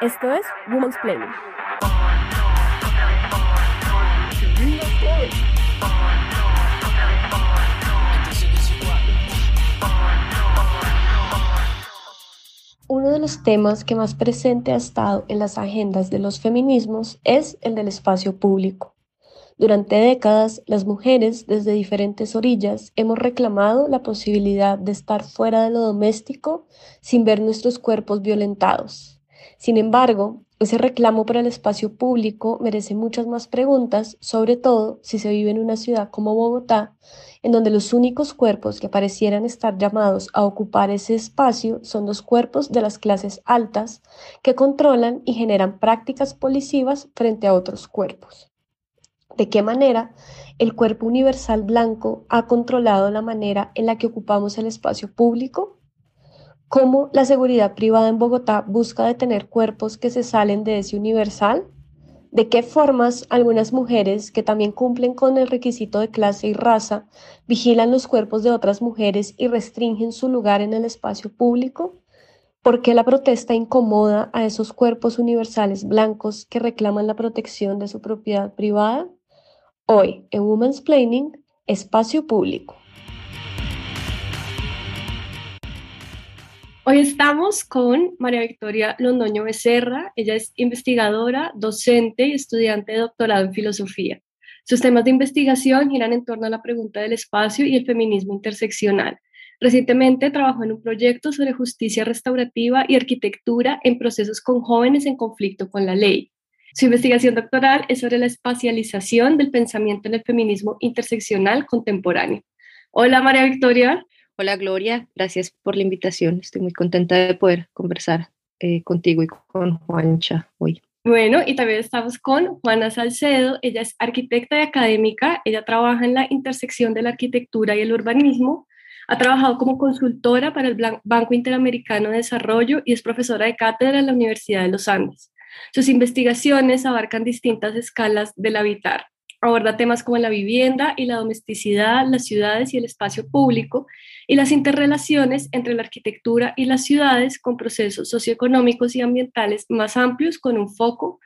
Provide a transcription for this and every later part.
Esto es Women's Planning. Uno de los temas que más presente ha estado en las agendas de los feminismos es el del espacio público. Durante décadas, las mujeres desde diferentes orillas hemos reclamado la posibilidad de estar fuera de lo doméstico sin ver nuestros cuerpos violentados. Sin embargo, ese reclamo para el espacio público merece muchas más preguntas, sobre todo si se vive en una ciudad como Bogotá, en donde los únicos cuerpos que parecieran estar llamados a ocupar ese espacio son los cuerpos de las clases altas que controlan y generan prácticas policivas frente a otros cuerpos. De qué manera el cuerpo universal blanco ha controlado la manera en la que ocupamos el espacio público, cómo la seguridad privada en Bogotá busca detener cuerpos que se salen de ese universal, de qué formas algunas mujeres que también cumplen con el requisito de clase y raza vigilan los cuerpos de otras mujeres y restringen su lugar en el espacio público, ¿Por qué la protesta incomoda a esos cuerpos universales blancos que reclaman la protección de su propiedad privada? Hoy en Women's Planning, espacio público. Hoy estamos con María Victoria Londoño Becerra. Ella es investigadora, docente y estudiante de doctorado en filosofía. Sus temas de investigación giran en torno a la pregunta del espacio y el feminismo interseccional. Recientemente trabajó en un proyecto sobre justicia restaurativa y arquitectura en procesos con jóvenes en conflicto con la ley. Su investigación doctoral es sobre la espacialización del pensamiento en el feminismo interseccional contemporáneo. Hola María Victoria. Hola Gloria, gracias por la invitación. Estoy muy contenta de poder conversar eh, contigo y con Juancha hoy. Bueno, y también estamos con Juana Salcedo. Ella es arquitecta y académica. Ella trabaja en la intersección de la arquitectura y el urbanismo. Ha trabajado como consultora para el Banco Interamericano de Desarrollo y es profesora de cátedra en la Universidad de los Andes. Sus investigaciones abarcan distintas escalas del habitar. Aborda temas como la vivienda y la domesticidad, las ciudades y el espacio público y las interrelaciones entre la arquitectura y las ciudades con procesos socioeconómicos y ambientales más amplios con un foco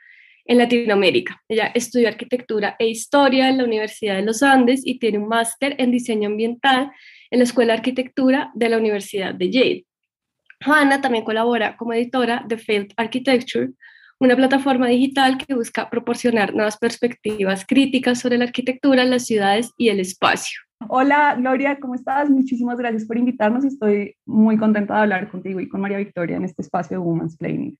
en Latinoamérica. Ella estudió arquitectura e historia en la Universidad de los Andes y tiene un máster en diseño ambiental en la Escuela de Arquitectura de la Universidad de Yale. Juana también colabora como editora de Field Architecture, una plataforma digital que busca proporcionar nuevas perspectivas críticas sobre la arquitectura, las ciudades y el espacio. Hola Gloria, ¿cómo estás? Muchísimas gracias por invitarnos estoy muy contenta de hablar contigo y con María Victoria en este espacio de Women's Planning.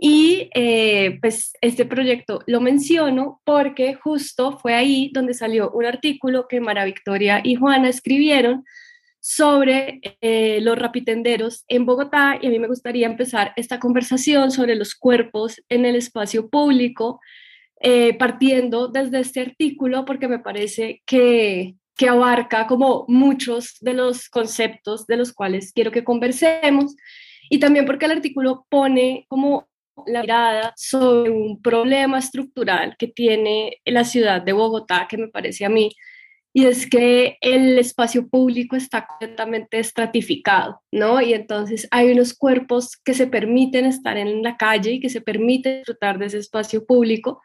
Y eh, pues este proyecto lo menciono porque justo fue ahí donde salió un artículo que María Victoria y Juana escribieron sobre eh, los rapitenderos en Bogotá y a mí me gustaría empezar esta conversación sobre los cuerpos en el espacio público, eh, partiendo desde este artículo porque me parece que, que abarca como muchos de los conceptos de los cuales quiero que conversemos y también porque el artículo pone como la mirada sobre un problema estructural que tiene la ciudad de Bogotá que me parece a mí y es que el espacio público está completamente estratificado, ¿no? Y entonces hay unos cuerpos que se permiten estar en la calle y que se permiten disfrutar de ese espacio público,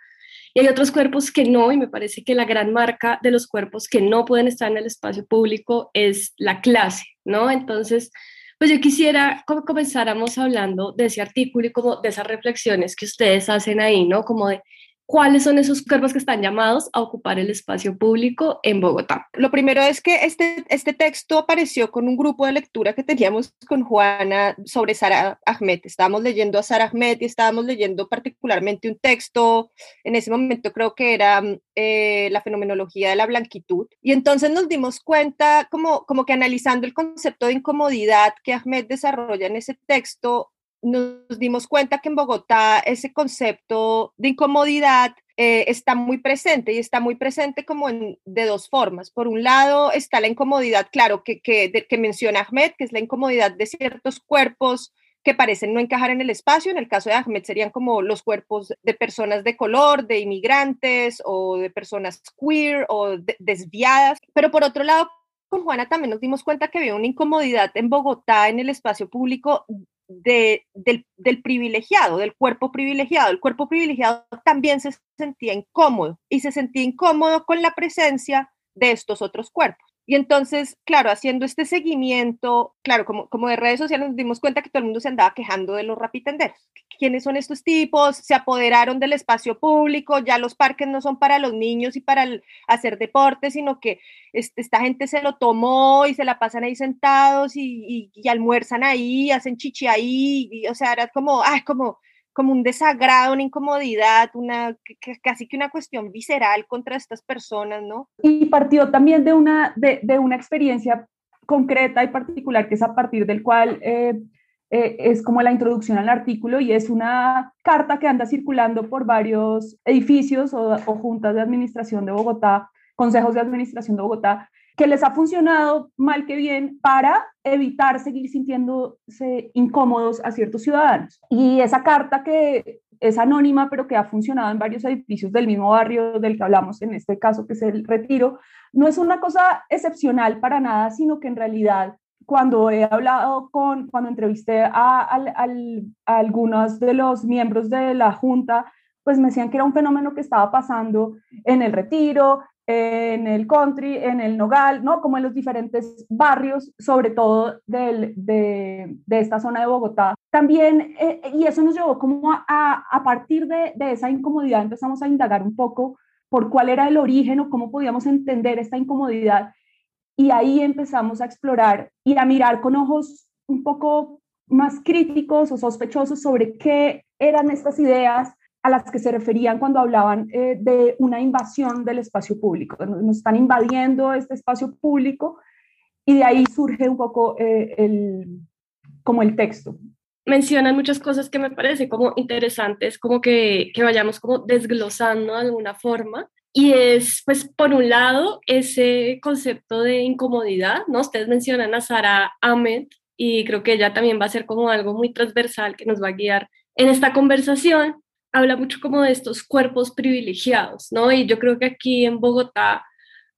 y hay otros cuerpos que no, y me parece que la gran marca de los cuerpos que no pueden estar en el espacio público es la clase, ¿no? Entonces, pues yo quisiera que comenzáramos hablando de ese artículo y como de esas reflexiones que ustedes hacen ahí, ¿no? Como de cuáles son esos cuerpos que están llamados a ocupar el espacio público en Bogotá. Lo primero es que este, este texto apareció con un grupo de lectura que teníamos con Juana sobre Sara Ahmed. Estábamos leyendo a Sara Ahmed y estábamos leyendo particularmente un texto, en ese momento creo que era eh, la fenomenología de la blanquitud. Y entonces nos dimos cuenta, como, como que analizando el concepto de incomodidad que Ahmed desarrolla en ese texto, nos dimos cuenta que en Bogotá ese concepto de incomodidad eh, está muy presente y está muy presente como de dos formas. Por un lado está la incomodidad, claro, que, que menciona Ahmed, que es la incomodidad de ciertos cuerpos que parecen no encajar en el espacio. En el caso de Ahmed serían como los cuerpos de personas de color, de inmigrantes o de personas queer o desviadas. Pero por otro lado, con Juana también nos dimos cuenta que había una incomodidad en Bogotá en el espacio público de, del, del, privilegiado, del cuerpo privilegiado. El cuerpo privilegiado también se sentía incómodo y se sentía incómodo con la presencia de estos otros cuerpos. Y entonces, claro, haciendo este seguimiento, claro, como, como de redes sociales nos dimos cuenta que todo el mundo se andaba quejando de los rapitenderos. ¿Quiénes son estos tipos? Se apoderaron del espacio público, ya los parques no son para los niños y para hacer deporte, sino que esta gente se lo tomó y se la pasan ahí sentados y, almuerzan ahí, hacen chichi ahí, y, o sea, era como, ay, como como un desagrado, una incomodidad, una, casi que una cuestión visceral contra estas personas, ¿no? Y partió también de una, de, de una experiencia concreta y particular, que es a partir del cual eh, eh, es como la introducción al artículo y es una carta que anda circulando por varios edificios o, o juntas de administración de Bogotá, consejos de administración de Bogotá, que les ha funcionado mal que bien para evitar seguir sintiéndose incómodos a ciertos ciudadanos. Y esa carta que es anónima, pero que ha funcionado en varios edificios del mismo barrio del que hablamos en este caso, que es el Retiro, no es una cosa excepcional para nada, sino que en realidad cuando he hablado con, cuando entrevisté a, a, a algunos de los miembros de la Junta, pues me decían que era un fenómeno que estaba pasando en el retiro, en el country, en el nogal, ¿no? Como en los diferentes barrios, sobre todo del, de, de, esta zona de Bogotá. También, eh, y eso nos llevó como a, a partir de, de, esa incomodidad, empezamos a indagar un poco por cuál era el origen o cómo podíamos entender esta incomodidad. Y ahí empezamos a explorar y a mirar con ojos un poco más críticos o sospechosos sobre qué eran estas ideas a las que se referían cuando hablaban eh, de una invasión del espacio público. Nos están invadiendo este espacio público y de ahí surge un poco eh, el, como el texto. Mencionan muchas cosas que me parecen como interesantes, como que, que vayamos como desglosando de alguna forma. Y es, pues, por un lado, ese concepto de incomodidad, ¿no? Ustedes mencionan a Sara Ahmed y creo que ella también va a ser como algo muy transversal que nos va a guiar en esta conversación habla mucho como de estos cuerpos privilegiados, ¿no? Y yo creo que aquí en Bogotá,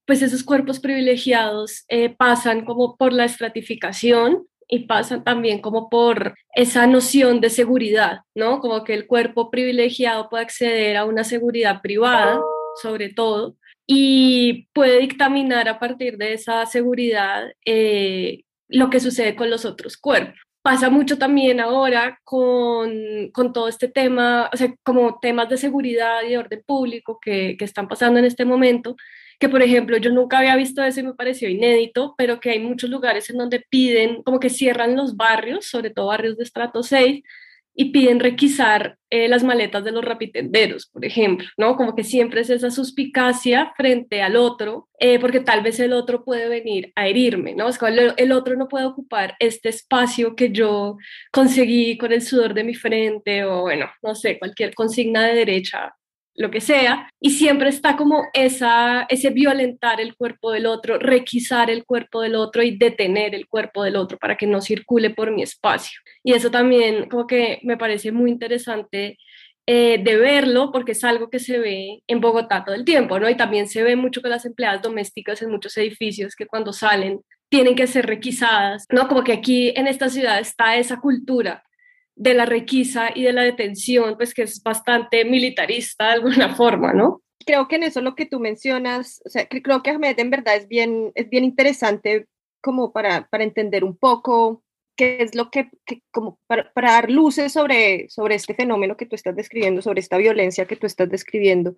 pues esos cuerpos privilegiados eh, pasan como por la estratificación y pasan también como por esa noción de seguridad, ¿no? Como que el cuerpo privilegiado puede acceder a una seguridad privada, sobre todo, y puede dictaminar a partir de esa seguridad eh, lo que sucede con los otros cuerpos pasa mucho también ahora con, con, todo este tema, o sea, como temas de seguridad y de orden público que, que, están pasando en este momento, que por ejemplo yo nunca había visto eso y me pareció inédito, pero que hay muchos lugares en donde piden, como que cierran los barrios, sobre todo barrios de estrato 6, y piden requisar eh, las maletas de los rapitenderos, por ejemplo, ¿no? Como que siempre es esa suspicacia frente al otro, eh, porque tal vez el otro puede venir a herirme, ¿no? Es como el, el, otro no puede ocupar este espacio que yo conseguí con el sudor de mi frente o, bueno, no sé, cualquier consigna de derecha lo que sea, y siempre está como esa, ese violentar el cuerpo del otro, requisar el cuerpo del otro y detener el cuerpo del otro para que no circule por mi espacio. Y eso también como que me parece muy interesante eh, de verlo porque es algo que se ve en Bogotá todo el tiempo, ¿no? Y también se ve mucho con las empleadas domésticas en muchos edificios que cuando salen tienen que ser requisadas, ¿no? Como que aquí en esta ciudad está esa cultura de la requisa y de la detención, pues que es bastante militarista de alguna forma, ¿no? Creo que en eso lo que tú mencionas, o sea, creo que Ahmed en verdad es bien, es bien interesante como para, para entender un poco qué es lo que, como para, para, dar luces sobre, sobre este fenómeno que tú estás describiendo, sobre esta violencia que tú estás describiendo.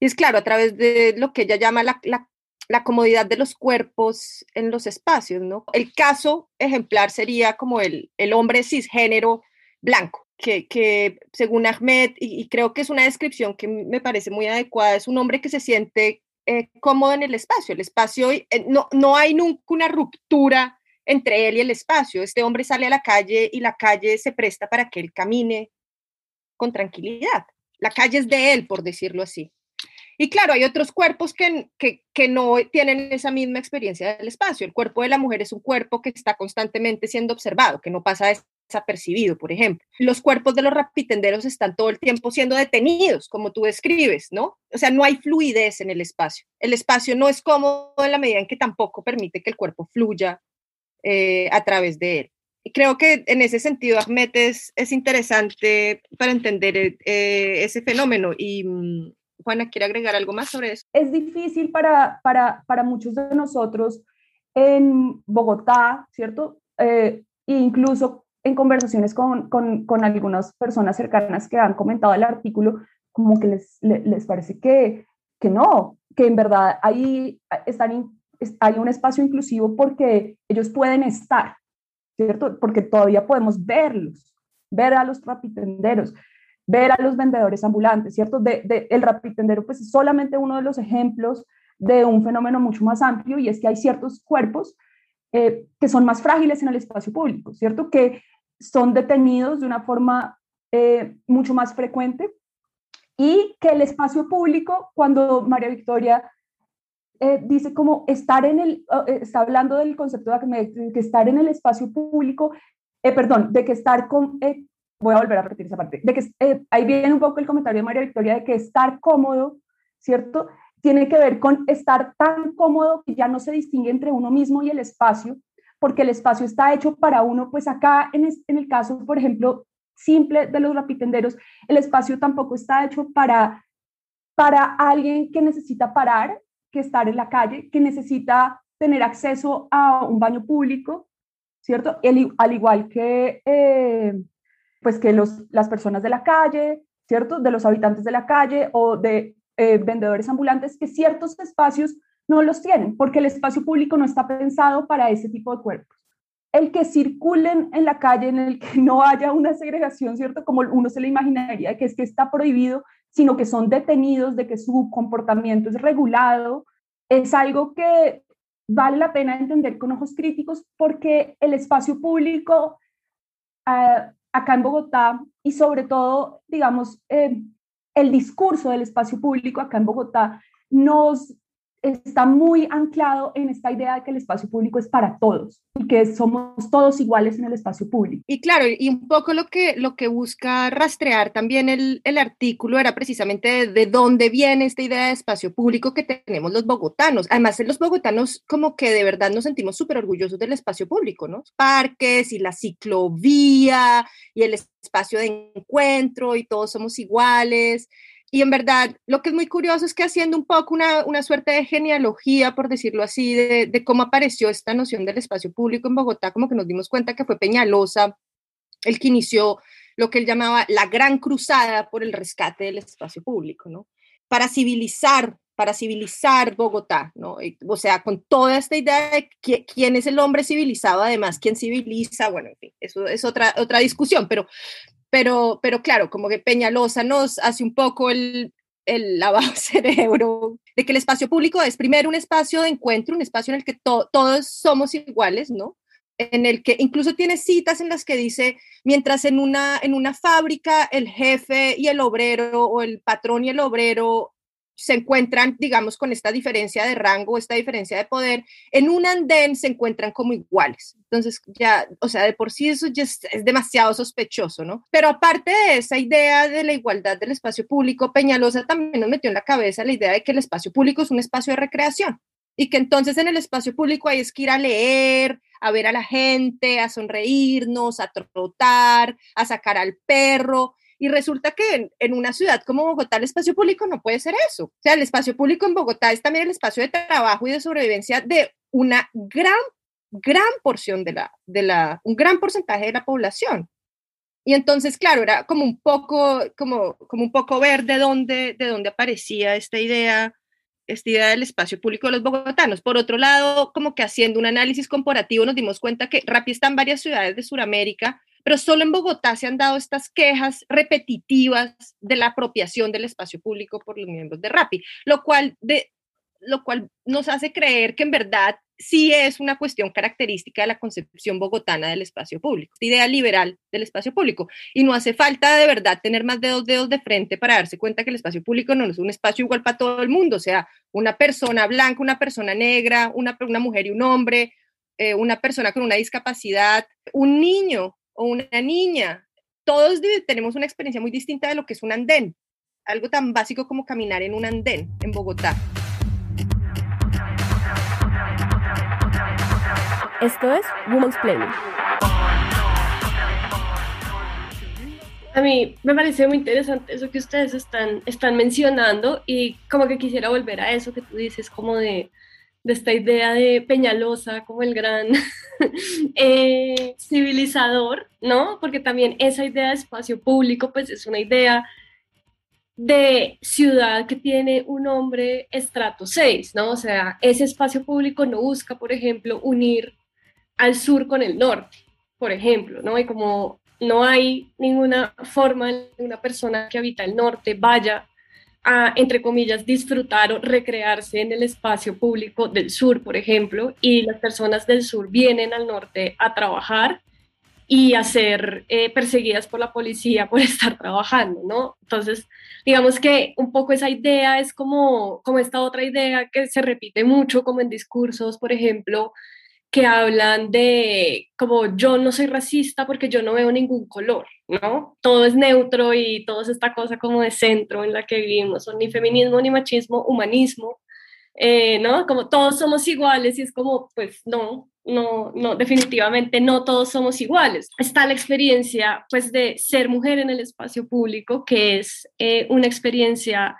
Y es claro, a través de lo que ella llama la, la la comodidad de los cuerpos en los espacios, ¿no? El caso ejemplar sería como el, el hombre cisgénero blanco, que, que según Ahmed, y, creo que es una descripción que me parece muy adecuada, es un hombre que se siente eh, cómodo en el espacio. El espacio, eh, no, no hay nunca una ruptura entre él y el espacio. Este hombre sale a la calle y la calle se presta para que él camine con tranquilidad. La calle es de él, por decirlo así. Y claro, hay otros cuerpos que, que, no tienen esa misma experiencia del espacio. El cuerpo de la mujer es un cuerpo que está constantemente siendo observado, que no pasa desapercibido, por ejemplo. Los cuerpos de los rapitenderos están todo el tiempo siendo detenidos, como tú describes, ¿no? O sea, no hay fluidez en el espacio. El espacio no es cómodo en la medida en que tampoco permite que el cuerpo fluya eh, a través de él. creo que en ese sentido, Ahmed, es, es interesante para entender eh, ese fenómeno. Y mm, Juana, ¿quiere agregar algo más sobre eso? Es difícil para, para, para muchos de nosotros en Bogotá, ¿cierto? Eh, incluso en conversaciones con, con, con, algunas personas cercanas que han comentado el artículo, como que les, les, parece que, que no, que en verdad ahí están, hay un espacio inclusivo porque ellos pueden estar, ¿cierto? Porque todavía podemos verlos, ver a los rapitenderos, ver a los vendedores ambulantes, ¿cierto? De, de, el rapitendero pues es solamente uno de los ejemplos de un fenómeno mucho más amplio y es que hay ciertos cuerpos eh, que son más frágiles en el espacio público, ¿cierto? Que son detenidos de una forma eh, mucho más frecuente y que el espacio público, cuando María Victoria eh, dice como estar en el, eh, está hablando del concepto de que, estar en el espacio público, perdón, de que estar con, voy a volver a repetir esa parte, de que ahí viene un poco el comentario de María Victoria de que estar cómodo, ¿cierto? Tiene que ver con estar tan cómodo que ya no se distingue entre uno mismo y el espacio, porque el espacio está hecho para uno, pues acá en, en el caso, por ejemplo, simple de los rapitenderos, el espacio tampoco está hecho para, para alguien que necesita parar, que estar en la calle, que necesita tener acceso a un baño público, ¿cierto? al igual que, eh, pues que los, las personas de la calle, ¿cierto? De los habitantes de la calle o de eh, vendedores ambulantes, que ciertos espacios no los tienen, porque el espacio público no está pensado para ese tipo de cuerpos el que circulen en la calle, en el que no haya una segregación, ¿cierto? Como uno se le imaginaría, que es que está prohibido, sino que son detenidos, de que su comportamiento es regulado, es algo que vale la pena entender con ojos críticos porque el espacio público ah, acá en Bogotá y sobre todo, digamos, eh, el discurso del espacio público acá en Bogotá nos está muy anclado en esta idea de que el espacio público es para todos y que somos todos iguales en el espacio público. Y claro, y un poco lo que, lo que busca rastrear también el, el artículo era precisamente de, dónde viene esta idea de espacio público que tenemos los bogotanos. Además, los bogotanos como que de verdad nos sentimos súper orgullosos del espacio público, ¿no? Parques y la ciclovía y el espacio de encuentro y todos somos iguales. Y en verdad, lo que es muy curioso es que haciendo un poco una, una suerte de genealogía, por decirlo así, de, de, cómo apareció esta noción del espacio público en Bogotá, como que nos dimos cuenta que fue Peñalosa el que inició lo que él llamaba la gran cruzada por el rescate del espacio público, ¿no? Para civilizar, para civilizar Bogotá, ¿no? O sea, con toda esta idea de quién es el hombre civilizado, además, quién civiliza, bueno, en fin, eso es otra, otra discusión, pero pero, pero claro, como que Peñalosa nos hace un poco el, el lavado cerebro de que el espacio público es primero un espacio de encuentro, un espacio en el que todos somos iguales, ¿no? En el que incluso tiene citas en las que dice, mientras en una, en una fábrica el jefe y el obrero o el patrón y el obrero se encuentran, digamos, con esta diferencia de rango, esta diferencia de poder, en un andén se encuentran como iguales. Entonces, ya, o sea, de por sí eso ya es, demasiado sospechoso, ¿no? Pero aparte de esa idea de la igualdad del espacio público, Peñalosa también nos metió en la cabeza la idea de que el espacio público es un espacio de recreación y que entonces en el espacio público hay que ir a leer, a ver a la gente, a sonreírnos, a trotar, a sacar al perro y resulta que en, una ciudad como Bogotá el espacio público no puede ser eso. O sea, el espacio público en Bogotá es también el espacio de trabajo y de sobrevivencia de una gran, gran porción de la, de la, un gran porcentaje de la población. Y entonces, claro, era como un poco, como, como un poco ver de dónde, de dónde aparecía esta idea, esta idea del espacio público de los bogotanos. Por otro lado, como que haciendo un análisis comparativo nos dimos cuenta que Rappi está en varias ciudades de Sudamérica, pero solo en Bogotá se han dado estas quejas repetitivas de la apropiación del espacio público por los miembros de RAPI, lo cual, lo cual nos hace creer que en verdad sí es una cuestión característica de la concepción bogotana del espacio público, idea liberal del espacio público. Y no hace falta de verdad tener más de dos dedos de frente para darse cuenta que el espacio público no es un espacio igual para todo el mundo, o sea, una persona blanca, una persona negra, una, una mujer y un hombre, eh, una persona con una discapacidad, un niño o una niña. Todos tenemos una experiencia muy distinta de lo que es un andén, algo tan básico como caminar en un andén en Bogotá. Esto es Women's Planning. A mí me parece muy interesante eso que ustedes están, están mencionando y como que quisiera volver a eso que tú dices, como de, de esta idea de Peñalosa como el gran eh, civilizador, ¿no? Porque también esa idea de espacio público pues es una idea de ciudad que tiene un nombre estrato 6, ¿no? O sea, ese espacio público no busca, por ejemplo, unir al sur con el norte, por ejemplo, ¿no? Y como no hay ninguna forma de una persona que habita el norte vaya entre comillas, disfrutar o recrearse en el espacio público del sur, por ejemplo, y las personas del sur vienen al norte a trabajar y a ser eh, perseguidas por la policía por estar trabajando, ¿no? Entonces, digamos que un poco esa idea es como, como esta otra idea que se repite mucho, como en discursos, por ejemplo, que hablan de como yo no soy racista porque yo no veo ningún color, ¿no? Todo es neutro y todo es esta cosa como de centro en la que vivimos, ni feminismo, ni machismo, humanismo, eh, ¿no? Como todos somos iguales y es como, pues no, no, no, definitivamente no todos somos iguales. Está la experiencia, pues, de ser mujer en el espacio público, que es eh, una experiencia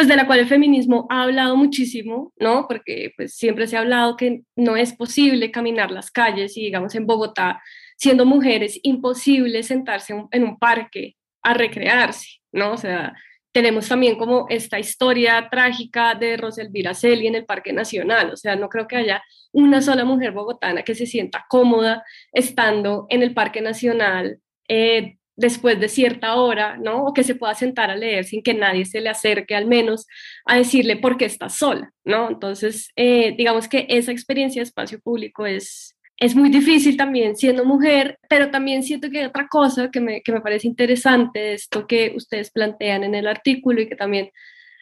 pues de la cual el feminismo ha hablado muchísimo, ¿no? Porque pues siempre se ha hablado que no es posible caminar las calles y digamos en Bogotá, siendo mujeres, imposible sentarse en un parque a recrearse, ¿no? O sea, tenemos también como esta historia trágica de Roselvira Celi en el Parque Nacional, o sea, no creo que haya una sola mujer bogotana que se sienta cómoda estando en el Parque Nacional eh, después de cierta hora, ¿no? O que se pueda sentar a leer sin que nadie se le acerque al menos a decirle por qué está sola, ¿no? Entonces, eh, digamos que esa experiencia de espacio público es, es muy difícil también siendo mujer, pero también siento que hay otra cosa que me, que me parece interesante esto que ustedes plantean en el artículo y que también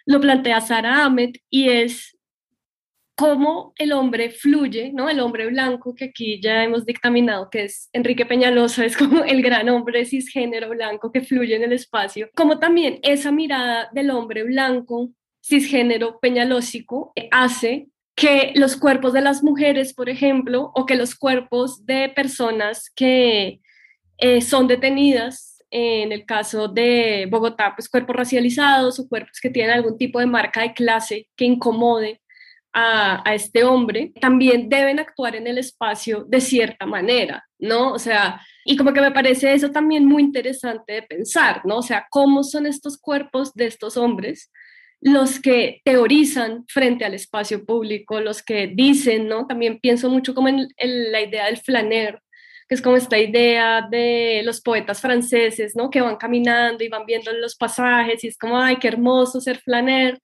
lo plantea Sara Ahmed, y es cómo el hombre fluye, ¿no? El hombre blanco, que aquí ya hemos dictaminado que es Enrique Peñalosa, es como el gran hombre cisgénero blanco que fluye en el espacio, como también esa mirada del hombre blanco cisgénero peñalósico hace que los cuerpos de las mujeres, por ejemplo, o que los cuerpos de personas que eh, son detenidas, en el caso de Bogotá, pues cuerpos racializados o cuerpos que tienen algún tipo de marca de clase que incomode a, este hombre, también deben actuar en el espacio de cierta manera, ¿no? O sea, y como que me parece eso también muy interesante de pensar, ¿no? O sea, cómo son estos cuerpos de estos hombres los que teorizan frente al espacio público, los que dicen, ¿no? También pienso mucho como en, la idea del flaner, que es como esta idea de los poetas franceses, ¿no? Que van caminando y van viendo los pasajes y es como, ay, qué hermoso ser flaner.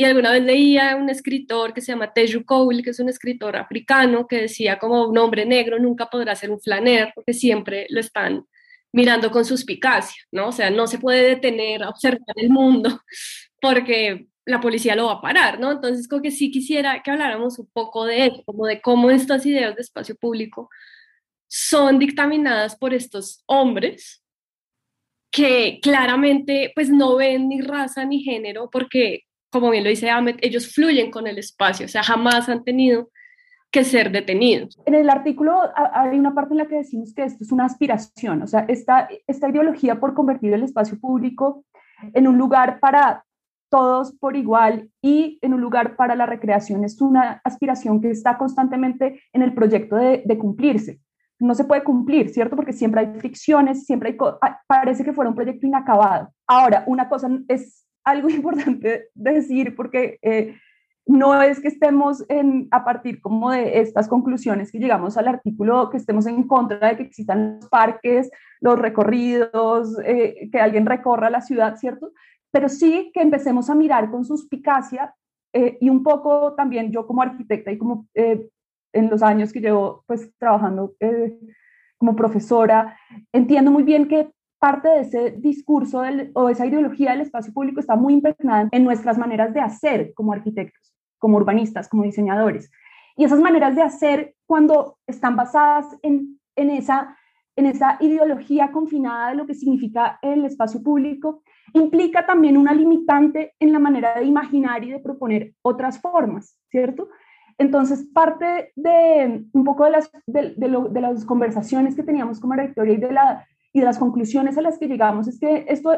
Y alguna vez leía un escritor que se llama Teju Cole, que es un escritor africano, que decía como un hombre negro nunca podrá ser un flaner porque siempre lo están mirando con suspicacia, ¿no? O sea, no se puede detener a observar el mundo porque la policía lo va a parar, ¿no? Entonces, como que sí quisiera que habláramos un poco de eso, como de cómo estas ideas de espacio público son dictaminadas por estos hombres que claramente pues no ven ni raza ni género porque como bien lo dice Ahmed, ellos fluyen con el espacio, o sea, jamás han tenido que ser detenidos. En el artículo hay una parte en la que decimos que esto es una aspiración, o sea, esta, esta ideología por convertir el espacio público en un lugar para todos por igual y en un lugar para la recreación es una aspiración que está constantemente en el proyecto de, de cumplirse. No se puede cumplir, ¿cierto? Porque siempre hay fricciones, siempre hay, parece que fuera un proyecto inacabado. Ahora, una cosa es algo importante decir porque eh, no es que estemos en, a partir como de estas conclusiones que llegamos al artículo, que estemos en contra de que existan los parques, los recorridos, eh, que alguien recorra la ciudad, ¿cierto? Pero sí que empecemos a mirar con suspicacia eh, y un poco también yo como arquitecta y como en los años que llevo pues trabajando como profesora, entiendo muy bien que parte de ese discurso o esa ideología del espacio público está muy impregnada en nuestras maneras de hacer como arquitectos, como urbanistas, como diseñadores. Y esas maneras de hacer, cuando están basadas en, en, esa, en esa ideología confinada de lo que significa el espacio público, implica también una limitante en la manera de imaginar y de proponer otras formas, ¿cierto? Entonces, parte de un poco de las, de, de, de las conversaciones que teníamos como rectoría y de la y de las conclusiones a las que llegamos es que esto,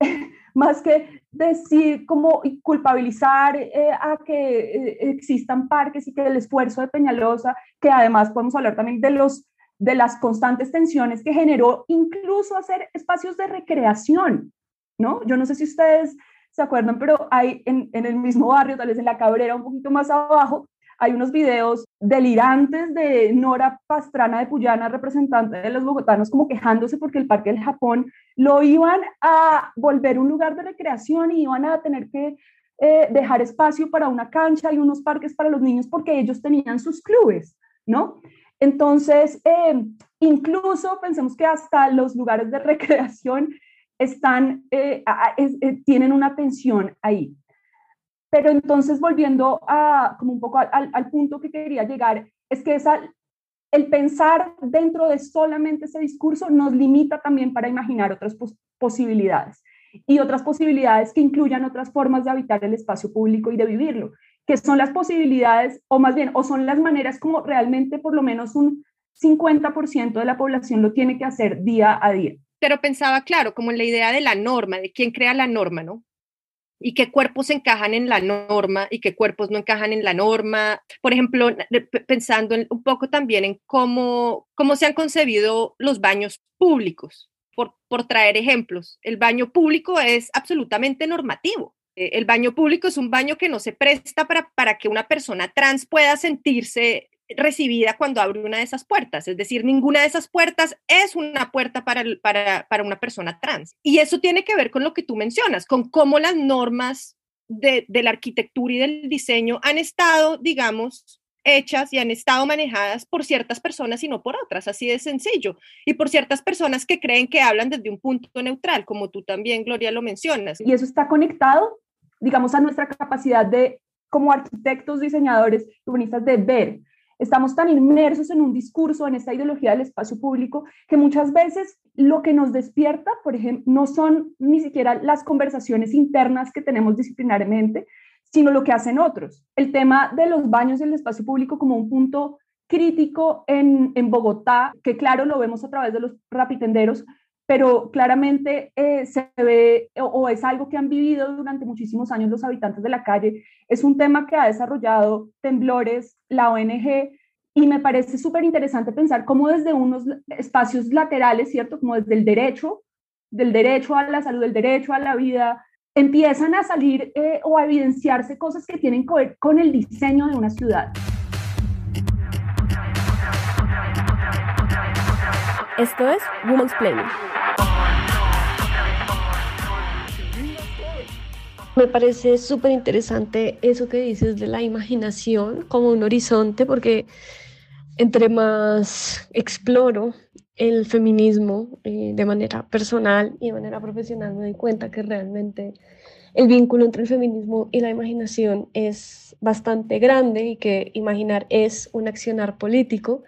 más que decir como culpabilizar eh, a que eh, existan parques y que el esfuerzo de Peñalosa, que además podemos hablar también de los de las constantes tensiones que generó incluso hacer espacios de recreación, ¿no? Yo no sé si ustedes se acuerdan, pero hay en, en el mismo barrio, tal vez en la Cabrera, un poquito más abajo, hay unos videos delirantes de Nora Pastrana de Puyana, representante de los bogotanos, como quejándose porque el Parque del Japón lo iban a volver un lugar de recreación y iban a tener que eh, dejar espacio para una cancha y unos parques para los niños porque ellos tenían sus clubes, ¿no? Entonces, eh, incluso pensemos que hasta los lugares de recreación están, eh, tienen una tensión ahí. Pero entonces, volviendo a, como un poco al, punto que quería llegar, es que el pensar dentro de solamente ese discurso nos limita también para imaginar otras posibilidades y otras posibilidades que incluyan otras formas de habitar el espacio público y de vivirlo, que son las posibilidades, o más bien, o son las maneras como realmente por lo menos un 50% de la población lo tiene que hacer día a día. Pero pensaba, claro, como en la idea de la norma, de quién crea la norma, ¿no? Y qué cuerpos encajan en la norma y qué cuerpos no encajan en la norma. Por ejemplo, pensando un poco también en cómo, cómo se han concebido los baños públicos, por, por traer ejemplos. El baño público es absolutamente normativo. Eh, el baño público es un baño que no se presta para, para que una persona trans pueda sentirse recibida cuando abre una de esas puertas. Es decir, ninguna de esas puertas es una puerta para, para, para una persona trans. Y eso tiene que ver con lo que tú mencionas, con cómo las normas de, de la arquitectura y del diseño han estado, digamos, hechas y han estado manejadas por ciertas personas y no por otras, así de sencillo. Y por ciertas personas que creen que hablan desde un punto neutral, como tú también, Gloria, lo mencionas. Y eso está conectado, digamos, a nuestra capacidad de, como arquitectos, diseñadores, urbanistas, de ver Estamos tan inmersos en un discurso, en esta ideología del espacio público, que muchas veces lo que nos despierta, por ejemplo, no son ni siquiera las conversaciones internas que tenemos disciplinariamente, sino lo que hacen otros. El tema de los baños en el espacio público como un punto crítico en, en Bogotá, que claro lo vemos a través de los rapitenderos, pero claramente eh, se ve o, o, es algo que han vivido durante muchísimos años los habitantes de la calle. Es un tema que ha desarrollado Temblores, la ONG, y me parece súper interesante pensar cómo desde unos espacios laterales, ¿cierto? Como desde el derecho, del derecho a la salud, del derecho a la vida, empiezan a salir eh, o a evidenciarse cosas que tienen que ver con el diseño de una ciudad. Esto es Women's Planning. Me parece súper interesante eso que dices de la imaginación como un horizonte, porque entre más exploro el feminismo eh, de manera personal y de manera profesional, me doy cuenta que realmente el vínculo entre el feminismo y la imaginación es bastante grande y que imaginar es un accionar político.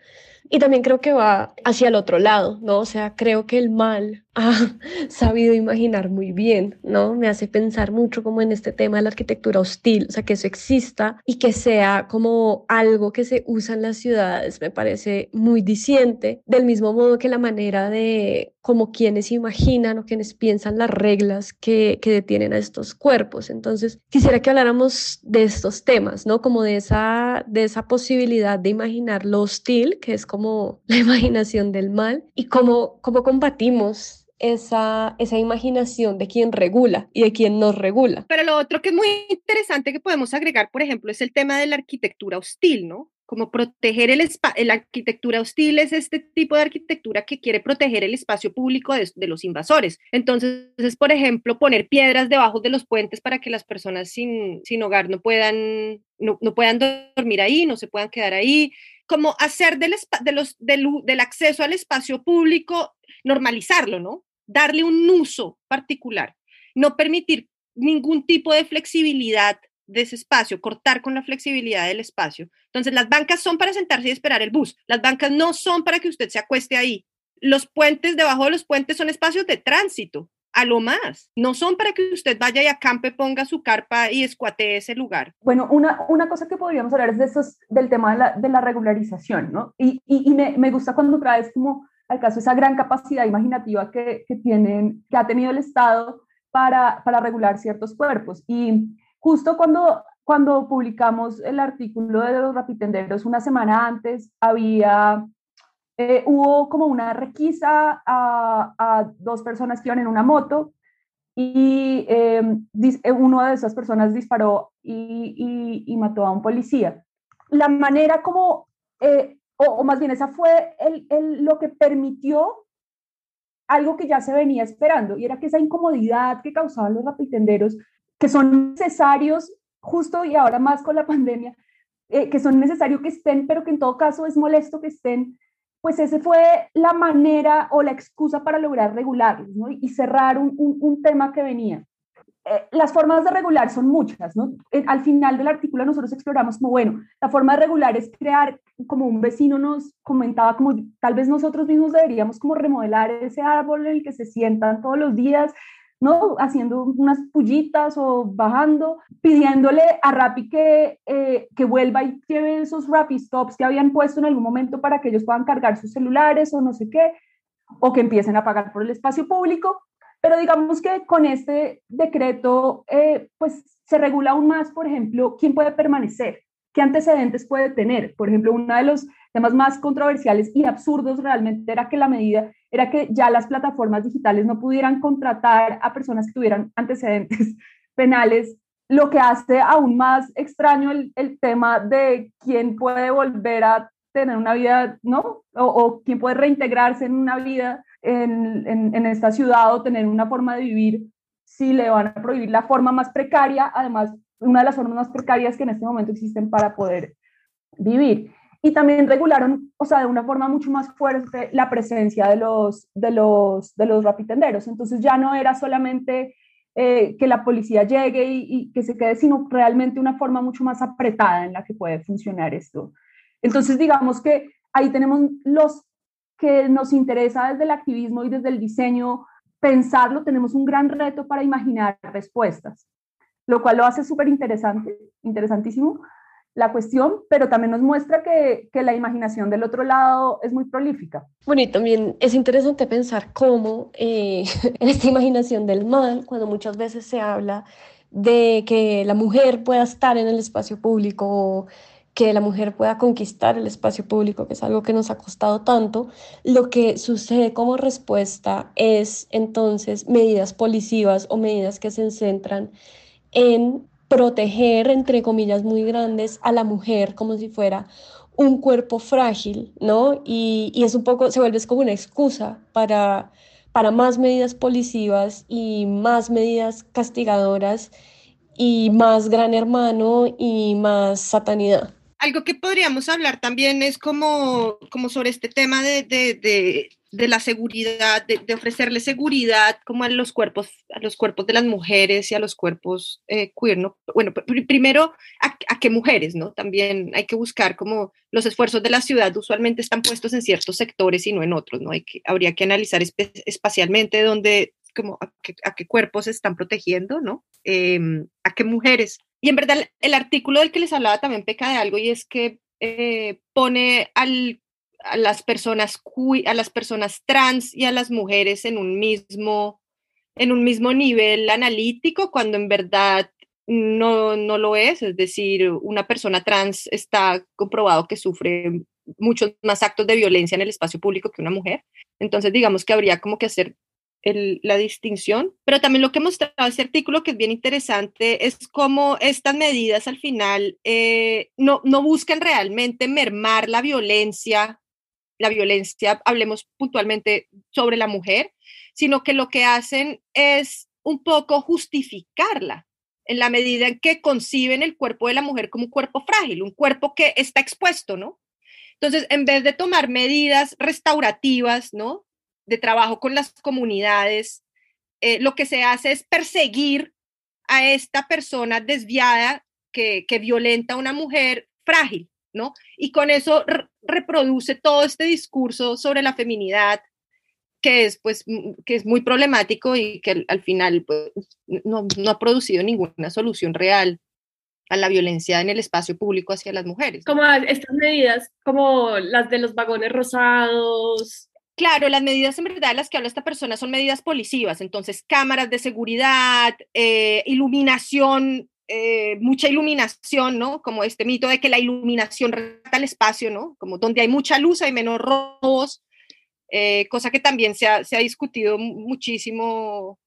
Y también creo que va hacia el otro lado, ¿no? O sea, creo que el mal ha sabido imaginar muy bien, ¿no? Me hace pensar mucho como en este tema de la arquitectura hostil, o sea, que eso exista y que sea como algo que se usa en las ciudades, me parece muy diciente, del mismo modo que la manera de como quienes imaginan o quienes piensan las reglas que, que detienen a estos cuerpos. Entonces, quisiera que habláramos de estos temas, ¿no? Como de esa, de esa posibilidad de imaginar lo hostil, que es como la imaginación del mal, y cómo, cómo combatimos esa, esa imaginación de quien regula y de quien nos regula. Pero lo otro que es muy interesante que podemos agregar, por ejemplo, es el tema de la arquitectura hostil, ¿no? Como proteger el espacio, la arquitectura hostil es este tipo de arquitectura que quiere proteger el espacio público de, de, los invasores. Entonces, es, por ejemplo, poner piedras debajo de los puentes para que las personas sin, sin hogar no puedan, no, no puedan dormir ahí, no se puedan quedar ahí, como hacer del, de los, del, del acceso al espacio público, normalizarlo, ¿no? Darle un uso particular, no permitir ningún tipo de flexibilidad de ese espacio, cortar con la flexibilidad del espacio. Entonces, las bancas son para sentarse y esperar el bus. Las bancas no son para que usted se acueste ahí. Los puentes, debajo de los puentes, son espacios de tránsito a lo más. No son para que usted vaya y acampe, ponga su carpa y escuatee ese lugar. Bueno, una, una cosa que podríamos hablar es de esos, del tema de la, de la regularización, ¿no? Y, y, y me, me, gusta cuando traes como al caso esa gran capacidad imaginativa que, que tienen, que ha tenido el Estado para, para regular ciertos cuerpos. Y justo cuando, cuando publicamos el artículo de los rapitenderos una semana antes, había, eh, hubo como una requisa a, dos personas que iban en una moto y em, eh, uno de esas personas disparó y, y, y, mató a un policía. La manera como, eh, o, más bien esa fue el, el, lo que permitió algo que ya se venía esperando, y era que esa incomodidad que causaban los rapitenderos, que son necesarios justo y ahora más con la pandemia, eh, que son necesarios que estén, pero que en todo caso es molesto que estén, pues ese fue la manera o la excusa para lograr regularlos y cerrar un, un, un tema que venía. Eh, las formas de regular son muchas, ¿no? Eh, al final del artículo nosotros exploramos como, bueno, la forma de regular es crear, como un vecino nos comentaba, como tal vez nosotros mismos deberíamos como remodelar ese árbol en el que se sientan todos los días, ¿no? Haciendo unas pullitas o bajando, pidiéndole a Rappi que, eh, que vuelva y lleve esos Rappi Stops que habían puesto en algún momento para que ellos puedan cargar sus celulares o no sé qué, o que empiecen a pagar por el espacio público, pero digamos que con este decreto, eh, pues se regula aún más, por ejemplo, quién puede permanecer, qué antecedentes puede tener. Por ejemplo, uno de los temas más controversiales y absurdos realmente era que la medida era que ya las plataformas digitales no pudieran contratar a personas que tuvieran antecedentes penales, lo que hace aún más extraño el, el tema de quién puede volver a tener una vida, ¿no? O, o quién puede reintegrarse en una vida en, en, esta ciudad o tener una forma de vivir si le van a prohibir la forma más precaria, además, una de las formas más precarias que en este momento existen para poder vivir. Y también regularon, o sea, de una forma mucho más fuerte la presencia de los, de los, de los rapitenderos. Entonces ya no era solamente eh, que la policía llegue y, que se quede, sino realmente una forma mucho más apretada en la que puede funcionar esto. Entonces, digamos que ahí tenemos los que nos interesa desde el activismo y desde el diseño pensarlo, tenemos un gran reto para imaginar respuestas, lo cual lo hace súper interesante, interesantísimo la cuestión, pero también nos muestra que, que, la imaginación del otro lado es muy prolífica. Bueno, y también es interesante pensar cómo eh, en esta imaginación del mal, cuando muchas veces se habla de que la mujer pueda estar en el espacio público que la mujer pueda conquistar el espacio público, que es algo que nos ha costado tanto, lo que sucede como respuesta es entonces medidas policivas o medidas que se centran en proteger, entre comillas muy grandes, a la mujer como si fuera un cuerpo frágil, ¿no? Y, y es un poco, se vuelve como una excusa para, para más medidas policivas y más medidas castigadoras y más gran hermano y más satanidad algo que podríamos hablar también es como, como sobre este tema de, de, de, de la seguridad, de, ofrecerle seguridad como a los cuerpos, a los cuerpos de las mujeres y a los cuerpos eh, queer, ¿no? Bueno, pr primero, a, a, qué mujeres, ¿no? También hay que buscar como los esfuerzos de la ciudad usualmente están puestos en ciertos sectores y no en otros, ¿no? Hay que, habría que analizar espacialmente dónde, como a qué, a qué cuerpos se están protegiendo, ¿no? Eh, a qué mujeres y en verdad el artículo del que les hablaba también peca de algo y es que eh, pone a, las personas, a las personas trans y a las mujeres en un mismo, en un mismo nivel analítico cuando en verdad no, no lo es. Es decir, una persona trans está comprobado que sufre muchos más actos de violencia en el espacio público que una mujer. Entonces, digamos que habría como que hacer la distinción, pero también lo que mostraba ese artículo, que es bien interesante, es cómo estas medidas al final eh, no, no buscan realmente mermar la violencia, la violencia, hablemos puntualmente sobre la mujer, sino que lo que hacen es un poco justificarla en la medida en que conciben el cuerpo de la mujer como un cuerpo frágil, un cuerpo que está expuesto, ¿no? Entonces, en vez de tomar medidas restaurativas, ¿no? De trabajo con las comunidades, eh, lo que se hace es perseguir a esta persona desviada que, que violenta a una mujer frágil, ¿no? Y con eso reproduce todo este discurso sobre la feminidad, que es, pues, que es muy problemático y que al, al final pues, no, no ha producido ninguna solución real a la violencia en el espacio público hacia las mujeres. Como estas medidas, como las de los vagones rosados, Claro, las medidas en verdad de las que habla esta persona son medidas policivas, entonces cámaras de seguridad, eh, iluminación, eh, mucha iluminación, ¿no? Como este mito de que la iluminación reta el espacio, ¿no? Como donde hay mucha luz hay menos robos, eh, cosa que también se ha, discutido muchísimo.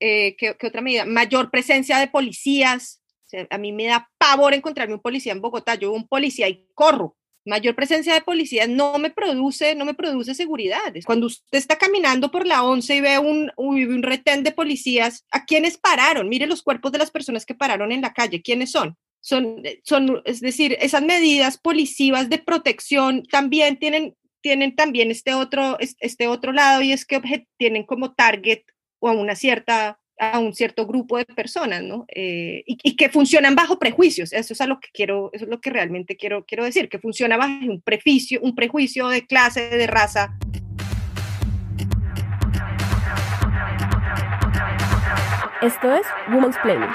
¿qué, ¿qué, otra medida? Mayor presencia de policías. a mí me da pavor encontrarme un policía en Bogotá. Yo un policía y corro mayor presencia de policías no me produce, no me produce seguridad. Cuando usted está caminando por la 11 y ve un, un retén de policías, ¿a quiénes pararon? Mire los cuerpos de las personas que pararon en la calle, ¿quiénes son? Son, son, es decir, esas medidas policivas de protección también tienen, tienen también este otro, este otro lado y es que tienen como target o a una cierta a un cierto grupo de personas, ¿no? Eh, y, que funcionan bajo prejuicios. Eso es a lo que quiero, eso es lo que realmente quiero, quiero decir, que funciona bajo un prejuicio, un prejuicio de clase, de raza. Esto es Woman's Planning.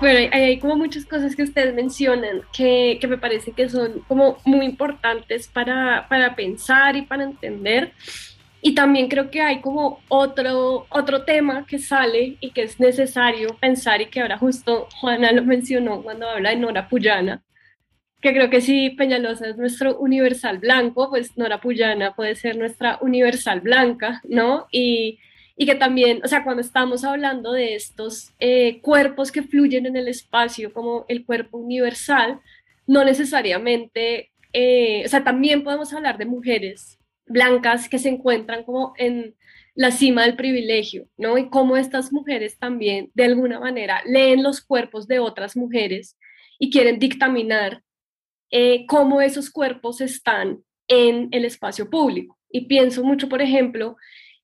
Bueno, hay, como muchas cosas que ustedes mencionan que, que me parece que son como muy importantes para, para pensar y para entender. Y también creo que hay como otro, otro tema que sale y que es necesario pensar y que ahora justo Juana lo mencionó cuando habla de Nora Puyana, que creo que si Peñalosa es nuestro universal blanco, pues Nora Puyana puede ser nuestra universal blanca, ¿no? Y, y que también, o sea, cuando estamos hablando de estos eh, cuerpos que fluyen en el espacio como el cuerpo universal, no necesariamente, eh, o sea, también podemos hablar de mujeres blancas que se encuentran como en la cima del privilegio, ¿no? Y cómo estas mujeres también, de alguna manera, leen los cuerpos de otras mujeres y quieren dictaminar eh, cómo esos cuerpos están en el espacio público. Y pienso mucho, por ejemplo,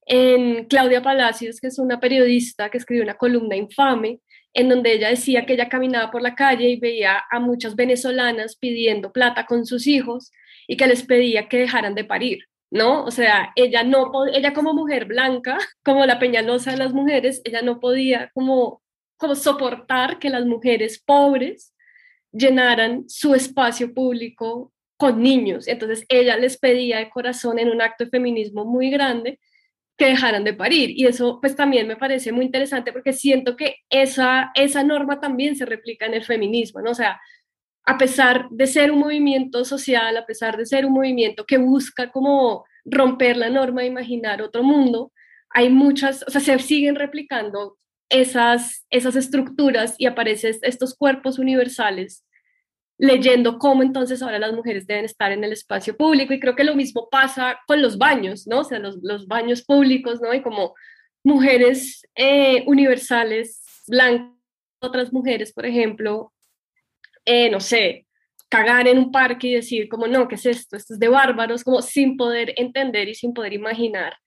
en Claudia Palacios, que es una periodista que escribió una columna infame, en donde ella decía que ella caminaba por la calle y veía a muchas venezolanas pidiendo plata con sus hijos y que les pedía que dejaran de parir. ¿No? O sea, ella no ella como mujer blanca, como la peñalosa de las mujeres, ella no podía como, como soportar que las mujeres pobres llenaran su espacio público con niños. Entonces ella les pedía de corazón en un acto de feminismo muy grande que dejaran de parir. Y eso pues también me parece muy interesante porque siento que esa, esa norma también se replica en el feminismo, ¿no? O sea, a pesar de ser un movimiento social, a pesar de ser un movimiento que busca como romper la norma, imaginar otro mundo, hay muchas, o sea, se siguen replicando esas, esas estructuras y aparecen estos cuerpos universales leyendo cómo entonces ahora las mujeres deben estar en el espacio público y creo que lo mismo pasa con los baños, ¿no? O sea, los, los baños públicos, ¿no? Y como mujeres eh, universales, blancas, otras mujeres, por ejemplo, eh, no sé, cagar en un parque y decir como, no, ¿qué es esto? Esto es de bárbaros, como sin poder entender y sin poder imaginar,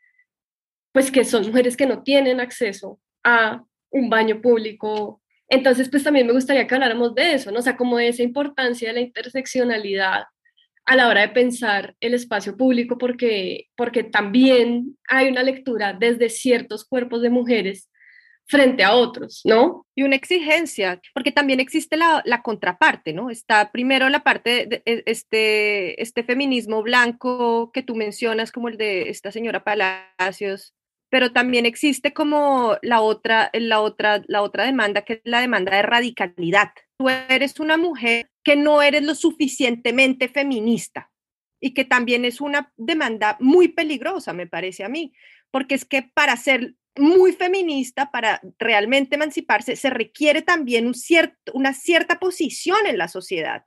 pues que son mujeres que no tienen acceso a un baño público. Entonces, pues también me gustaría que habláramos de eso, ¿no? O sea, como de esa importancia de la interseccionalidad a la hora de pensar el espacio público, porque, porque también hay una lectura desde ciertos cuerpos de mujeres frente a otros, ¿no? Y una exigencia, porque también existe la, contraparte, ¿no? Está primero la parte de e, este, este feminismo blanco que tú mencionas, como el de esta señora Palacios, pero también existe como la otra, la otra, la otra demanda, que es la demanda de radicalidad. Tú eres una mujer que no eres lo suficientemente feminista y que también es una demanda muy peligrosa, me parece a mí, porque es que para ser muy feminista para realmente emanciparse, se requiere también una cierta posición en la sociedad.